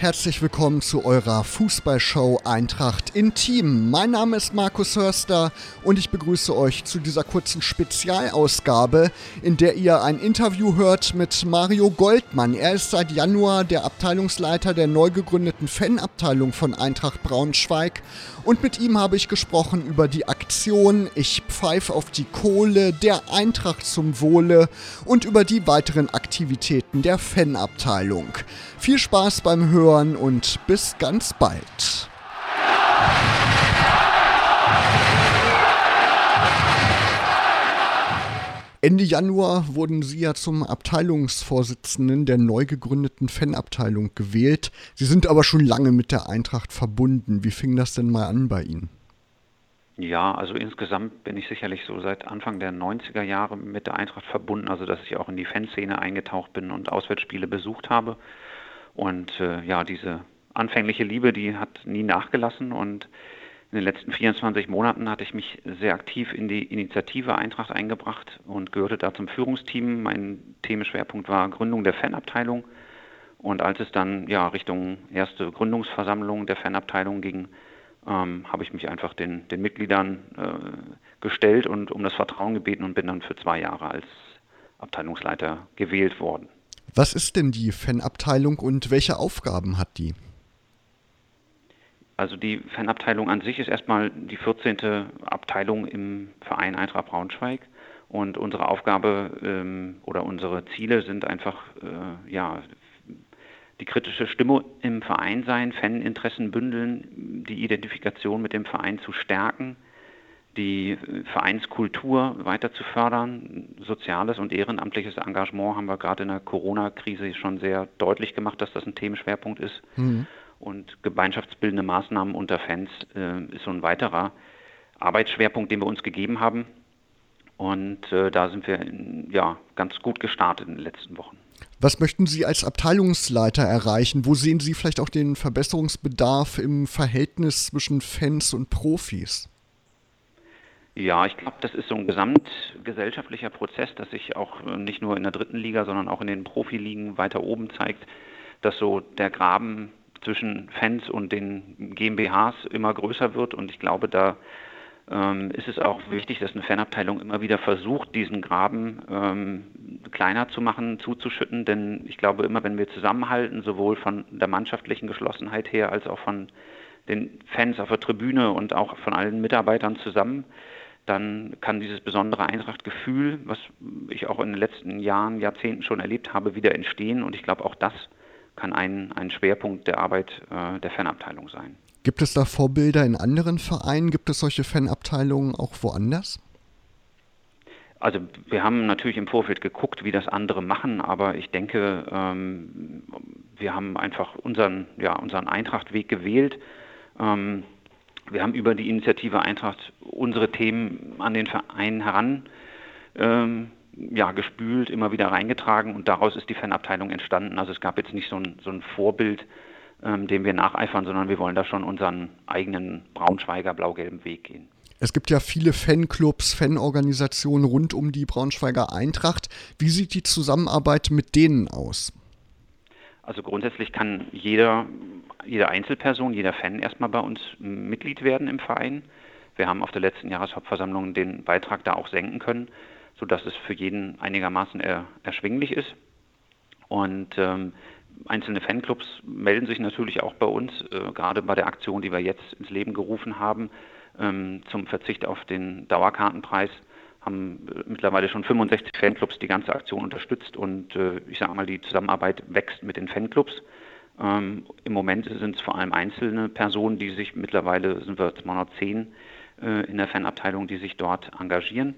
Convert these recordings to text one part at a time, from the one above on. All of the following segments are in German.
Herzlich willkommen zu eurer Fußballshow Eintracht Intim. Mein Name ist Markus Hörster und ich begrüße euch zu dieser kurzen Spezialausgabe, in der ihr ein Interview hört mit Mario Goldmann. Er ist seit Januar der Abteilungsleiter der neu gegründeten Fanabteilung von Eintracht Braunschweig und mit ihm habe ich gesprochen über die Aktion Ich pfeife auf die Kohle der Eintracht zum Wohle und über die weiteren Aktivitäten der Fanabteilung. Viel Spaß beim Hören und bis ganz bald. Ende Januar wurden Sie ja zum Abteilungsvorsitzenden der neu gegründeten Fanabteilung gewählt. Sie sind aber schon lange mit der Eintracht verbunden. Wie fing das denn mal an bei Ihnen? Ja, also insgesamt bin ich sicherlich so seit Anfang der 90er Jahre mit der Eintracht verbunden, also dass ich auch in die Fanszene eingetaucht bin und Auswärtsspiele besucht habe. Und äh, ja, diese anfängliche Liebe, die hat nie nachgelassen und in den letzten 24 Monaten hatte ich mich sehr aktiv in die Initiative Eintracht eingebracht und gehörte da zum Führungsteam. Mein Themenschwerpunkt war Gründung der Fanabteilung. Und als es dann ja Richtung erste Gründungsversammlung der Fanabteilung ging, ähm, habe ich mich einfach den, den Mitgliedern äh, gestellt und um das Vertrauen gebeten und bin dann für zwei Jahre als Abteilungsleiter gewählt worden. Was ist denn die Fanabteilung und welche Aufgaben hat die? Also die Fanabteilung an sich ist erstmal die 14. Abteilung im Verein Eintracht Braunschweig. Und unsere Aufgabe ähm, oder unsere Ziele sind einfach, äh, ja, die kritische Stimme im Verein sein, Faninteressen bündeln, die Identifikation mit dem Verein zu stärken, die Vereinskultur weiter zu fördern. Soziales und ehrenamtliches Engagement haben wir gerade in der Corona-Krise schon sehr deutlich gemacht, dass das ein Themenschwerpunkt ist. Mhm. Und gemeinschaftsbildende Maßnahmen unter Fans äh, ist so ein weiterer Arbeitsschwerpunkt, den wir uns gegeben haben. Und äh, da sind wir in, ja, ganz gut gestartet in den letzten Wochen. Was möchten Sie als Abteilungsleiter erreichen? Wo sehen Sie vielleicht auch den Verbesserungsbedarf im Verhältnis zwischen Fans und Profis? Ja, ich glaube, das ist so ein gesamtgesellschaftlicher Prozess, dass sich auch äh, nicht nur in der dritten Liga, sondern auch in den Profiligen weiter oben zeigt, dass so der Graben zwischen Fans und den GmbHs immer größer wird. Und ich glaube, da ähm, ist es auch wichtig, dass eine Fanabteilung immer wieder versucht, diesen Graben ähm, kleiner zu machen, zuzuschütten. Denn ich glaube, immer wenn wir zusammenhalten, sowohl von der mannschaftlichen Geschlossenheit her als auch von den Fans auf der Tribüne und auch von allen Mitarbeitern zusammen, dann kann dieses besondere Eintrachtgefühl, was ich auch in den letzten Jahren, Jahrzehnten schon erlebt habe, wieder entstehen. Und ich glaube, auch das kann ein, ein Schwerpunkt der Arbeit äh, der Fanabteilung sein. Gibt es da Vorbilder in anderen Vereinen? Gibt es solche Fanabteilungen auch woanders? Also wir haben natürlich im Vorfeld geguckt, wie das andere machen, aber ich denke, ähm, wir haben einfach unseren, ja, unseren Eintrachtweg gewählt. Ähm, wir haben über die Initiative Eintracht unsere Themen an den Verein heran ähm, ja, gespült, immer wieder reingetragen und daraus ist die Fanabteilung entstanden. Also es gab jetzt nicht so ein, so ein Vorbild, ähm, dem wir nacheifern, sondern wir wollen da schon unseren eigenen Braunschweiger blau-gelben Weg gehen. Es gibt ja viele Fanclubs, Fanorganisationen rund um die Braunschweiger Eintracht. Wie sieht die Zusammenarbeit mit denen aus? Also grundsätzlich kann jeder, jede Einzelperson, jeder Fan erstmal bei uns Mitglied werden im Verein. Wir haben auf der letzten Jahreshauptversammlung den Beitrag da auch senken können sodass es für jeden einigermaßen er, erschwinglich ist. Und ähm, einzelne Fanclubs melden sich natürlich auch bei uns, äh, gerade bei der Aktion, die wir jetzt ins Leben gerufen haben, ähm, zum Verzicht auf den Dauerkartenpreis haben äh, mittlerweile schon 65 Fanclubs die ganze Aktion unterstützt und äh, ich sage mal, die Zusammenarbeit wächst mit den Fanclubs. Ähm, Im Moment sind es vor allem einzelne Personen, die sich mittlerweile sind wir 210 äh, in der Fanabteilung, die sich dort engagieren.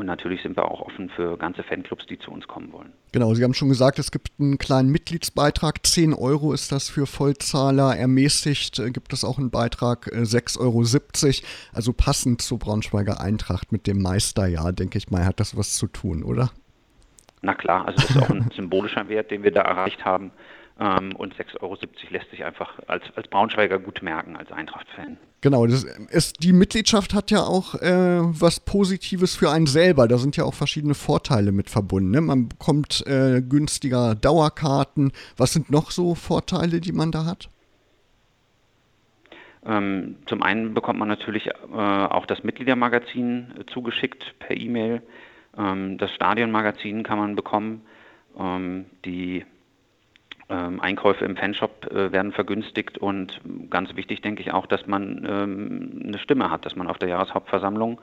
Und natürlich sind wir auch offen für ganze Fanclubs, die zu uns kommen wollen. Genau, Sie haben schon gesagt, es gibt einen kleinen Mitgliedsbeitrag. 10 Euro ist das für Vollzahler. Ermäßigt gibt es auch einen Beitrag 6,70 äh, Euro. Also passend zur Braunschweiger Eintracht mit dem Meisterjahr, denke ich mal, hat das was zu tun, oder? Na klar, also das ist auch ein symbolischer Wert, den wir da erreicht haben. Ähm, und 6,70 Euro lässt sich einfach als, als Braunschweiger gut merken, als Eintracht-Fan. Genau, das ist, die Mitgliedschaft hat ja auch äh, was Positives für einen selber. Da sind ja auch verschiedene Vorteile mit verbunden. Ne? Man bekommt äh, günstiger Dauerkarten. Was sind noch so Vorteile, die man da hat? Ähm, zum einen bekommt man natürlich äh, auch das Mitgliedermagazin äh, zugeschickt per E-Mail. Ähm, das Stadionmagazin kann man bekommen. Ähm, die ähm, Einkäufe im Fanshop äh, werden vergünstigt und ganz wichtig denke ich auch, dass man ähm, eine Stimme hat, dass man auf der Jahreshauptversammlung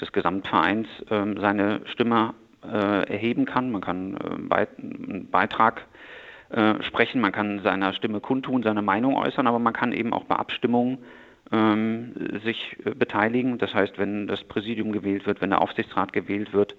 des Gesamtvereins ähm, seine Stimme äh, erheben kann. Man kann äh, einen Beitrag äh, sprechen, man kann seiner Stimme kundtun, seine Meinung äußern, aber man kann eben auch bei Abstimmungen ähm, sich äh, beteiligen. Das heißt, wenn das Präsidium gewählt wird, wenn der Aufsichtsrat gewählt wird,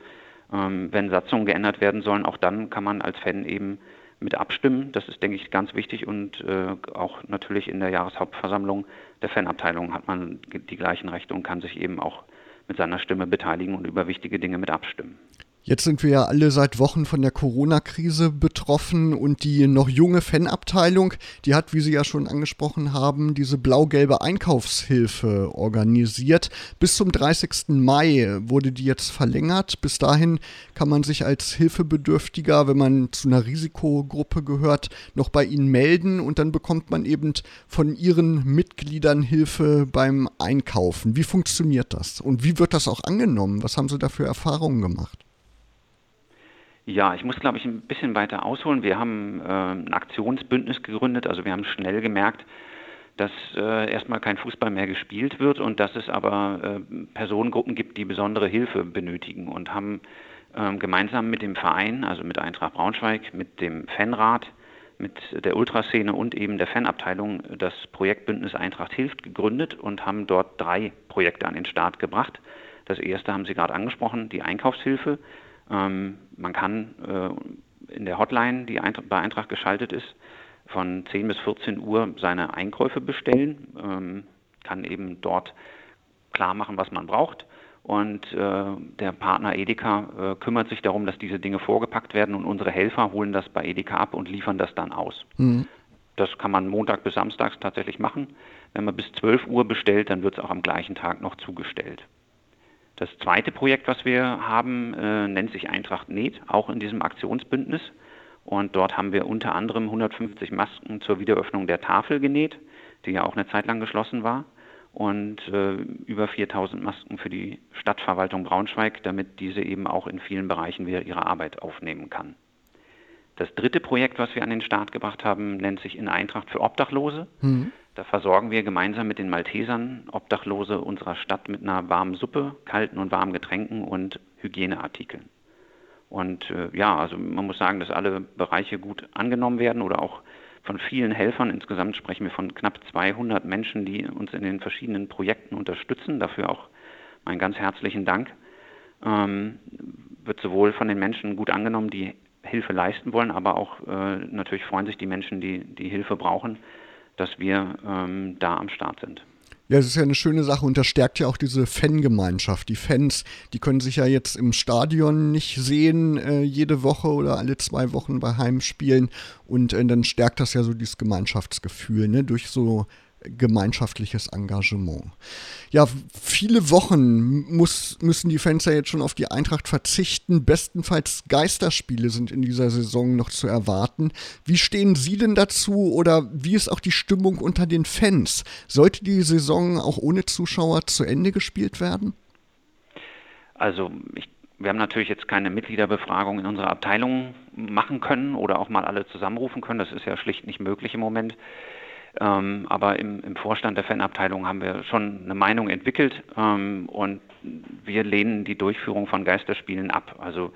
ähm, wenn Satzungen geändert werden sollen, auch dann kann man als Fan eben mit abstimmen. Das ist, denke ich, ganz wichtig und äh, auch natürlich in der Jahreshauptversammlung der Fanabteilung hat man die gleichen Rechte und kann sich eben auch mit seiner Stimme beteiligen und über wichtige Dinge mit abstimmen. Jetzt sind wir ja alle seit Wochen von der Corona-Krise betroffen und die noch junge Fanabteilung, die hat, wie Sie ja schon angesprochen haben, diese blau-gelbe Einkaufshilfe organisiert. Bis zum 30. Mai wurde die jetzt verlängert. Bis dahin kann man sich als Hilfebedürftiger, wenn man zu einer Risikogruppe gehört, noch bei Ihnen melden und dann bekommt man eben von Ihren Mitgliedern Hilfe beim Einkaufen. Wie funktioniert das und wie wird das auch angenommen? Was haben Sie da für Erfahrungen gemacht? Ja, ich muss, glaube ich, ein bisschen weiter ausholen. Wir haben äh, ein Aktionsbündnis gegründet, also wir haben schnell gemerkt, dass äh, erstmal kein Fußball mehr gespielt wird und dass es aber äh, Personengruppen gibt, die besondere Hilfe benötigen und haben ähm, gemeinsam mit dem Verein, also mit Eintracht Braunschweig, mit dem Fanrat, mit der Ultraszene und eben der Fanabteilung das Projektbündnis Eintracht hilft gegründet und haben dort drei Projekte an den Start gebracht. Das erste haben Sie gerade angesprochen, die Einkaufshilfe. Ähm, man kann äh, in der Hotline, die bei Eintracht geschaltet ist, von 10 bis 14 Uhr seine Einkäufe bestellen, ähm, kann eben dort klar machen, was man braucht. Und äh, der Partner Edeka äh, kümmert sich darum, dass diese Dinge vorgepackt werden und unsere Helfer holen das bei Edeka ab und liefern das dann aus. Mhm. Das kann man Montag bis Samstags tatsächlich machen. Wenn man bis 12 Uhr bestellt, dann wird es auch am gleichen Tag noch zugestellt. Das zweite Projekt, was wir haben, äh, nennt sich Eintracht Näht, auch in diesem Aktionsbündnis. Und dort haben wir unter anderem 150 Masken zur Wiederöffnung der Tafel genäht, die ja auch eine Zeit lang geschlossen war. Und äh, über 4000 Masken für die Stadtverwaltung Braunschweig, damit diese eben auch in vielen Bereichen wieder ihre Arbeit aufnehmen kann. Das dritte Projekt, was wir an den Start gebracht haben, nennt sich In Eintracht für Obdachlose. Mhm. Da versorgen wir gemeinsam mit den Maltesern Obdachlose unserer Stadt mit einer warmen Suppe, kalten und warmen Getränken und Hygieneartikeln. Und äh, ja, also man muss sagen, dass alle Bereiche gut angenommen werden oder auch von vielen Helfern. Insgesamt sprechen wir von knapp 200 Menschen, die uns in den verschiedenen Projekten unterstützen. Dafür auch meinen ganz herzlichen Dank. Ähm, wird sowohl von den Menschen gut angenommen, die Hilfe leisten wollen, aber auch äh, natürlich freuen sich die Menschen, die die Hilfe brauchen, dass wir ähm, da am Start sind. Ja, es ist ja eine schöne Sache und das stärkt ja auch diese Fangemeinschaft. Die Fans, die können sich ja jetzt im Stadion nicht sehen, äh, jede Woche oder alle zwei Wochen bei Heimspielen. Und äh, dann stärkt das ja so dieses Gemeinschaftsgefühl, ne, durch so gemeinschaftliches Engagement. Ja, viele Wochen muss, müssen die Fans ja jetzt schon auf die Eintracht verzichten. Bestenfalls Geisterspiele sind in dieser Saison noch zu erwarten. Wie stehen Sie denn dazu oder wie ist auch die Stimmung unter den Fans? Sollte die Saison auch ohne Zuschauer zu Ende gespielt werden? Also ich wir haben natürlich jetzt keine Mitgliederbefragung in unserer Abteilung machen können oder auch mal alle zusammenrufen können. Das ist ja schlicht nicht möglich im Moment. Ähm, aber im, im, Vorstand der Fanabteilung haben wir schon eine Meinung entwickelt ähm, und wir lehnen die Durchführung von Geisterspielen ab. Also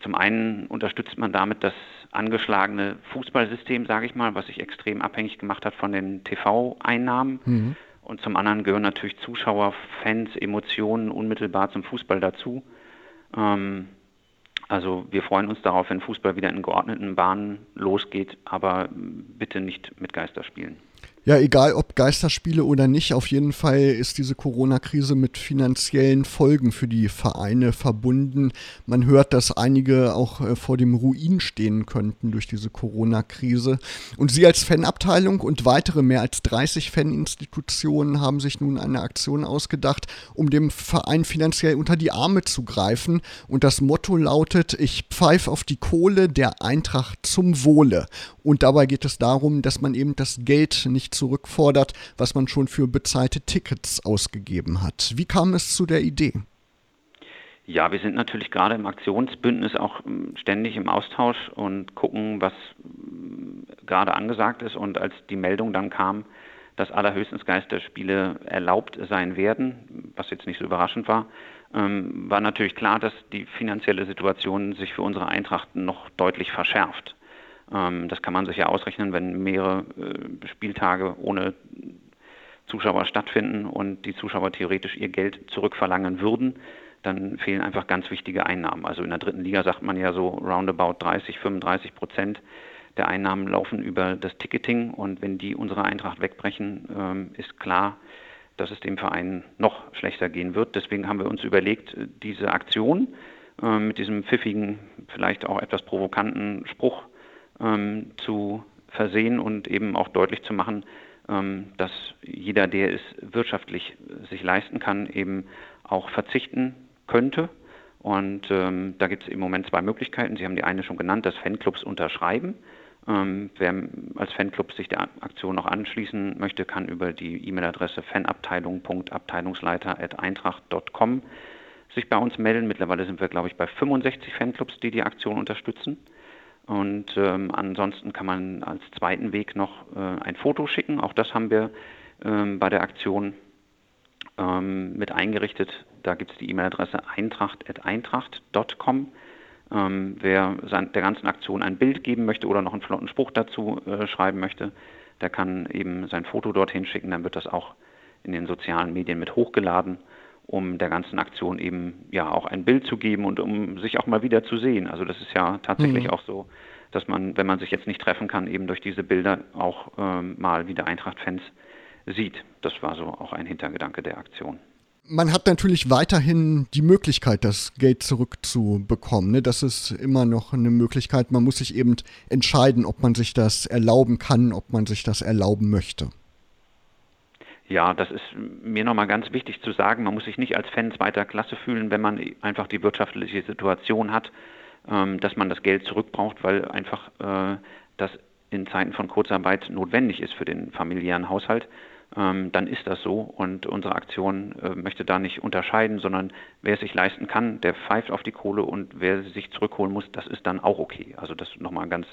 zum einen unterstützt man damit das angeschlagene Fußballsystem, sage ich mal, was sich extrem abhängig gemacht hat von den TV-Einnahmen. Mhm. Und zum anderen gehören natürlich Zuschauer, Fans, Emotionen unmittelbar zum Fußball dazu. Ähm, also wir freuen uns darauf, wenn Fußball wieder in geordneten Bahnen losgeht, aber bitte nicht mit Geisterspielen. Ja, egal ob Geisterspiele oder nicht, auf jeden Fall ist diese Corona-Krise mit finanziellen Folgen für die Vereine verbunden. Man hört, dass einige auch äh, vor dem Ruin stehen könnten durch diese Corona-Krise. Und Sie als Fanabteilung und weitere mehr als 30 Faninstitutionen haben sich nun eine Aktion ausgedacht, um dem Verein finanziell unter die Arme zu greifen. Und das Motto lautet, ich pfeife auf die Kohle der Eintracht zum Wohle. Und dabei geht es darum, dass man eben das Geld nicht zurückfordert, was man schon für bezahlte Tickets ausgegeben hat. Wie kam es zu der Idee? Ja, wir sind natürlich gerade im Aktionsbündnis auch ähm, ständig im Austausch und gucken, was ähm, gerade angesagt ist. Und als die Meldung dann kam, dass allerhöchstens Geisterspiele erlaubt sein werden, was jetzt nicht so überraschend war, ähm, war natürlich klar, dass die finanzielle Situation sich für unsere Eintracht noch deutlich verschärft. Ähm, das kann man sich ja ausrechnen, wenn mehrere äh, Spieltage ohne Zuschauer stattfinden und die Zuschauer theoretisch ihr Geld zurückverlangen würden, dann fehlen einfach ganz wichtige Einnahmen. Also in der dritten Liga sagt man ja so roundabout 30, 35 Prozent der Einnahmen laufen über das Ticketing und wenn die unserer Eintracht wegbrechen, ähm, ist klar, dass es dem Verein noch schlechter gehen wird. Deswegen haben wir uns überlegt, diese Aktion äh, mit diesem pfiffigen, vielleicht auch etwas provokanten Spruch ähm, zu versehen und eben auch deutlich zu machen, ähm, dass jeder, der es wirtschaftlich sich leisten kann, eben auch verzichten könnte. Und ähm, da gibt es im Moment zwei Möglichkeiten. Sie haben die eine schon genannt, dass Fanclubs unterschreiben. Ähm, wer als Fanclub sich der Aktion noch anschließen möchte, kann über die E-Mail-Adresse fanabteilung.abteilungsleiter.eintracht.com sich bei uns melden. Mittlerweile sind wir, glaube ich, bei 65 Fanclubs, die die Aktion unterstützen. Und ähm, ansonsten kann man als zweiten Weg noch äh, ein Foto schicken. Auch das haben wir ähm, bei der Aktion ähm, mit eingerichtet. Da gibt es die E-Mail-Adresse eintracht.eintracht.com. Ähm, wer sein, der ganzen Aktion ein Bild geben möchte oder noch einen flotten Spruch dazu äh, schreiben möchte, der kann eben sein Foto dorthin schicken. Dann wird das auch in den sozialen Medien mit hochgeladen um der ganzen Aktion eben ja auch ein Bild zu geben und um sich auch mal wieder zu sehen. Also das ist ja tatsächlich mhm. auch so, dass man, wenn man sich jetzt nicht treffen kann, eben durch diese Bilder auch ähm, mal wieder Eintracht-Fans sieht. Das war so auch ein Hintergedanke der Aktion. Man hat natürlich weiterhin die Möglichkeit, das Geld zurückzubekommen. Ne? Das ist immer noch eine Möglichkeit. Man muss sich eben entscheiden, ob man sich das erlauben kann, ob man sich das erlauben möchte. Ja, das ist mir nochmal ganz wichtig zu sagen. Man muss sich nicht als Fan zweiter Klasse fühlen, wenn man einfach die wirtschaftliche Situation hat, ähm, dass man das Geld zurückbraucht, weil einfach äh, das in Zeiten von Kurzarbeit notwendig ist für den familiären Haushalt. Ähm, dann ist das so und unsere Aktion äh, möchte da nicht unterscheiden, sondern wer es sich leisten kann, der pfeift auf die Kohle und wer sich zurückholen muss, das ist dann auch okay. Also das ist nochmal ein ganz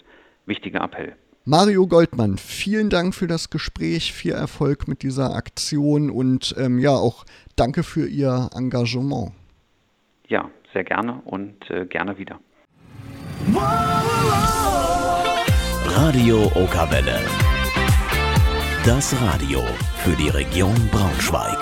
wichtiger Appell. Mario Goldmann, vielen Dank für das Gespräch, viel Erfolg mit dieser Aktion und ähm, ja, auch danke für Ihr Engagement. Ja, sehr gerne und äh, gerne wieder. Radio Okawelle. Das Radio für die Region Braunschweig.